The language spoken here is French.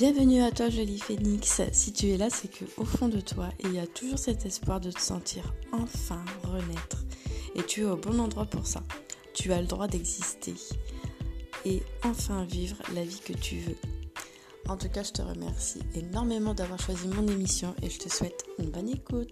Bienvenue à toi, jolie phénix. Si tu es là, c'est que au fond de toi, il y a toujours cet espoir de te sentir enfin renaître. Et tu es au bon endroit pour ça. Tu as le droit d'exister et enfin vivre la vie que tu veux. En tout cas, je te remercie énormément d'avoir choisi mon émission et je te souhaite une bonne écoute.